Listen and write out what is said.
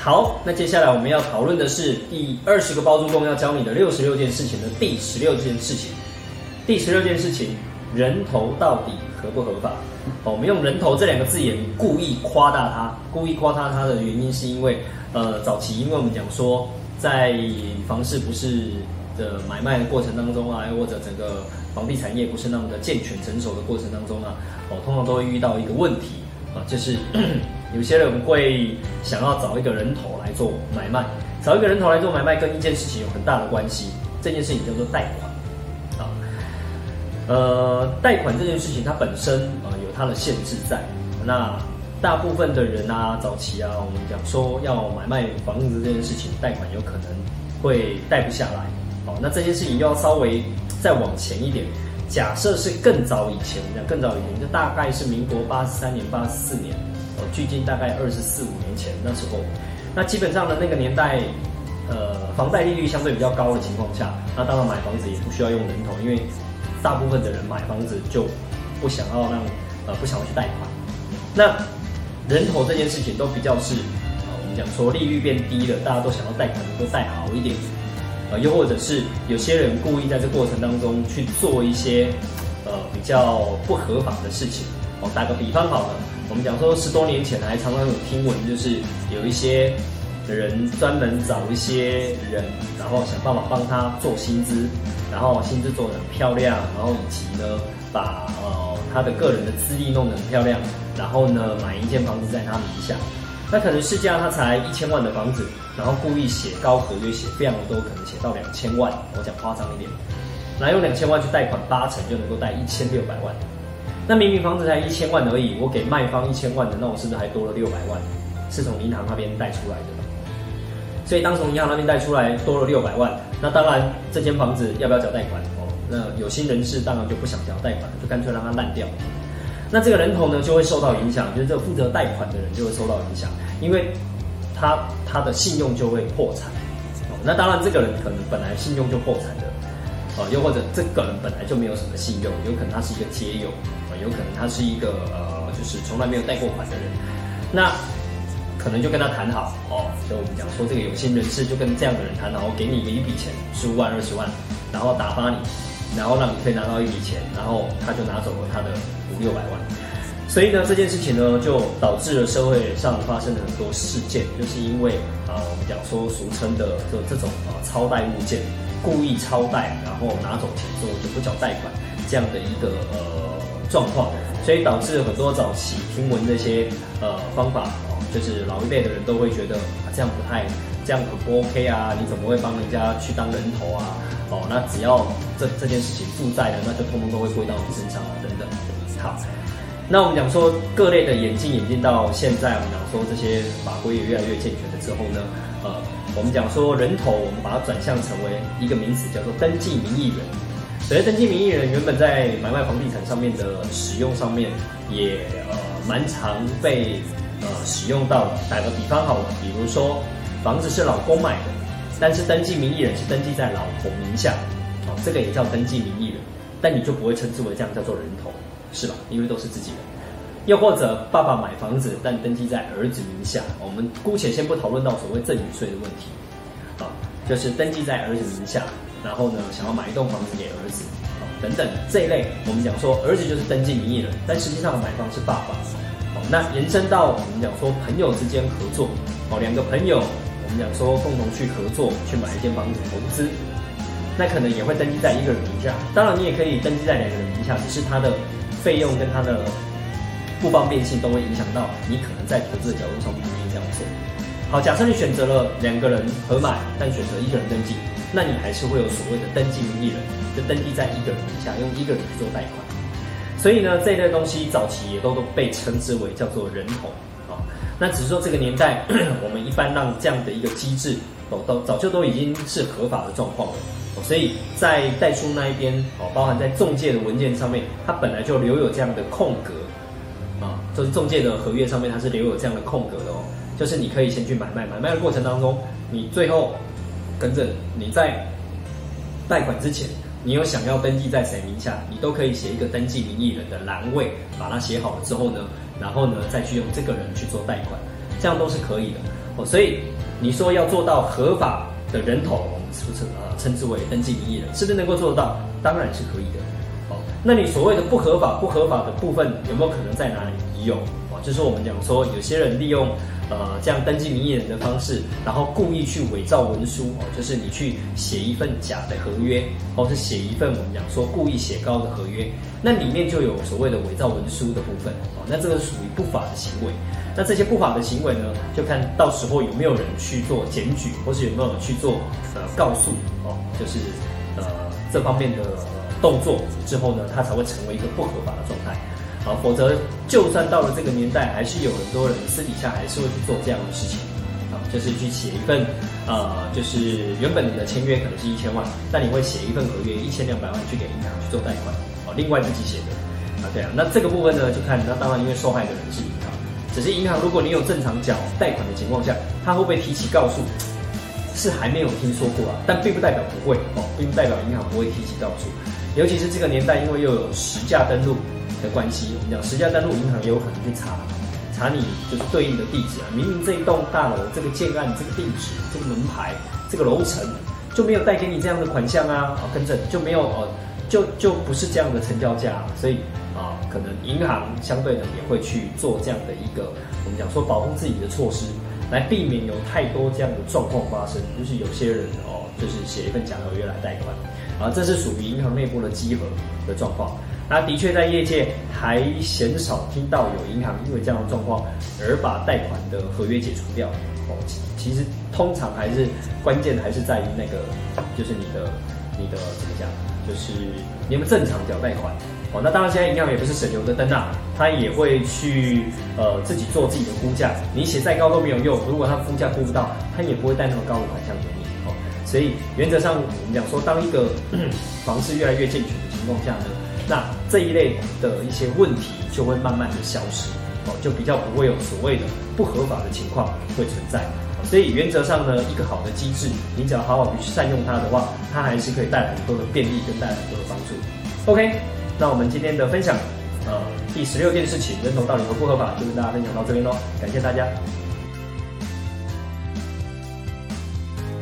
好，那接下来我们要讨论的是第二十个包租公要教你的六十六件事情的第十六件事情。第十六件事情，人头到底合不合法？哦，我们用人头这两个字眼故意夸大它，故意夸大它的原因是因为，呃，早期因为我们讲说，在房市不是的买卖的过程当中啊，或者整个房地产业不是那么的健全成熟的过程当中啊，哦，通常都会遇到一个问题啊，就是有些人会想要找一个人头来做买卖，找一个人头来做买卖跟一件事情有很大的关系，这件事情叫做贷款啊。呃，贷款这件事情它本身啊有它的限制在。那大部分的人啊，早期啊，我们讲说要买卖房子这件事情，贷款有可能会贷不下来。哦，那这件事情要稍微再往前一点。假设是更早以前，讲更早以前，就大概是民国八十三年、八十四年，距今大概二十四五年前那时候，那基本上的那个年代，呃，房贷利率相对比较高的情况下，那当然买房子也不需要用人头，因为大部分的人买房子就不想要让呃不想要去贷款，那人头这件事情都比较是我们讲说利率变低了，大家都想要贷款能够贷好一点，呃又或者是有些人故意在这过程当中去做一些呃比较不合法的事情。哦，打个比方好了，我们讲说十多年前还常常有听闻，就是有一些人专门找一些人，然后想办法帮他做薪资。然后薪资做得很漂亮，然后以及呢，把呃他的个人的资历弄得很漂亮，然后呢买一间房子在他名下，那可能市价他才一千万的房子，然后故意写高合约写非常多，可能写到两千万，我讲夸张一点，来用两千万去贷款八成就能够贷一千六百万，那明明房子才一千万而已，我给卖方一千万的，那我是不是还多了六百万？是从银行那边贷出来的。所以当从银行那边贷出来多了六百万，那当然这间房子要不要缴贷款哦？那有心人士当然就不想缴贷款，就干脆让它烂掉。那这个人头呢就会受到影响，就是这个负责贷款的人就会受到影响，因为他他的信用就会破产。哦，那当然这个人可能本来信用就破产的，哦，又或者这个人本来就没有什么信用，有可能他是一个街友，有可能他是一个呃，就是从来没有贷过款的人，那。可能就跟他谈好哦，就我们讲说这个有心人士就跟这样的人谈好，我给你一一笔钱，十五万二十万，然后打发你，然后让你可以拿到一笔钱，然后他就拿走了他的五六百万。所以呢，这件事情呢，就导致了社会上发生了很多事件，就是因为啊，我们讲说俗称的这这种啊超贷物件，故意超贷，然后拿走钱之后就不缴贷款这样的一个呃状况，所以导致很多早期听闻这些呃方法。就是老一辈的人都会觉得啊，这样不太，这样很不 OK 啊！你怎么会帮人家去当人头啊？哦，那只要这这件事情负债的，那就通通都会归到你身上啊，等等。好，那我们讲说各类的眼镜眼镜到现在，我们讲说这些法规也越来越健全了之后呢，呃，我们讲说人头，我们把它转向成为一个名词，叫做登记名义人。所谓登记名义人，原本在买卖房地产上面的使用上面，也呃蛮常被。呃，使用到的。打个比方好了，比如说房子是老公买的，但是登记名义人是登记在老婆名下，哦，这个也叫登记名义人，但你就不会称之为这样叫做人头，是吧？因为都是自己人。又或者爸爸买房子，但登记在儿子名下，我们姑且先不讨论到所谓赠与税的问题，啊，就是登记在儿子名下，然后呢，想要买一栋房子给儿子，啊，等等这一类，我们讲说儿子就是登记名义人，但实际上的买方是爸爸。那延伸到我们讲说朋友之间合作，哦，两个朋友，我们讲说共同去合作去买一间房子投资，那可能也会登记在一个人名下。当然，你也可以登记在两个人名下，只是它的费用跟它的不方便性都会影响到你可能在投资的角度上不愿意这样做。好，假设你选择了两个人合买，但选择一个人登记，那你还是会有所谓的登记名义人，就登记在一个人名下，用一个人去做贷款。所以呢，这一类东西早期也都都被称之为叫做人头啊。那只是说这个年代，我们一般让这样的一个机制，都都早就都已经是合法的状况了。所以在代书那一边，哦，包含在中介的文件上面，它本来就留有这样的空格啊，就是中介的合约上面它是留有这样的空格的哦。就是你可以先去买卖，买卖的过程当中，你最后跟着你在贷款之前。你有想要登记在谁名下，你都可以写一个登记名义人的栏位，把它写好了之后呢，然后呢再去用这个人去做贷款，这样都是可以的。哦，所以你说要做到合法的人头，我们是不是啊称之为登记名义人，是不是能够做到？当然是可以的。哦，那你所谓的不合法、不合法的部分有没有可能在哪里？有哦，就是我们讲说有些人利用。呃，这样登记名义人的方式，然后故意去伪造文书哦，就是你去写一份假的合约，或是写一份我们讲说故意写高的合约，那里面就有所谓的伪造文书的部分哦，那这个属于不法的行为。那这些不法的行为呢，就看到时候有没有人去做检举，或是有没有人去做呃告诉哦，就是呃这方面的动作之后呢，它才会成为一个不合法的状态。啊，否则就算到了这个年代，还是有很多人私底下还是会去做这样的事情，啊，就是去写一份，呃，就是原本你的签约可能是一千万，但你会写一份合约一千两百万去给银行去做贷款，哦，另外自己写的，啊，对啊，那这个部分呢，就看那当然因为受害的人是银行，只是银行如果你有正常缴贷款的情况下，他会不会提起告诉，是还没有听说过啊，但并不代表不会，哦，并不代表银行不会提起告诉，尤其是这个年代，因为又有实价登录。的关系，我们讲实价登录，银行也有可能去查，查你就是对应的地址啊。明明这一栋大楼这个建案这个地址这个门牌这个楼层就没有带给你这样的款项啊，啊，跟着就没有哦，就就不是这样的成交价，所以啊，可能银行相对的也会去做这样的一个我们讲说保护自己的措施，来避免有太多这样的状况发生，就是有些人哦，就是写一份假合约来贷款，啊，这是属于银行内部的稽核的状况。那的确，在业界还鲜少听到有银行因为这样的状况而把贷款的合约解除掉。哦，其实通常还是关键还是在于那个，就是你的你的怎么讲，就是你们正常缴贷款。哦，那当然现在银行也不是省油的灯啊，他也会去呃自己做自己的估价。你写再高都没有用，如果他估价估不到，他也不会贷那么高的款项给你。哦，所以原则上我们讲说，当一个房市越来越健全的情况下呢。那这一类的一些问题就会慢慢的消失，哦，就比较不会有所谓的不合法的情况会存在。所以原则上呢，一个好的机制，你只要好好去善用它的话，它还是可以带来很多的便利跟带来很多的帮助。OK，那我们今天的分享，呃，第十六件事情，人头到底合不合法，就跟大家分享到这边喽，感谢大家。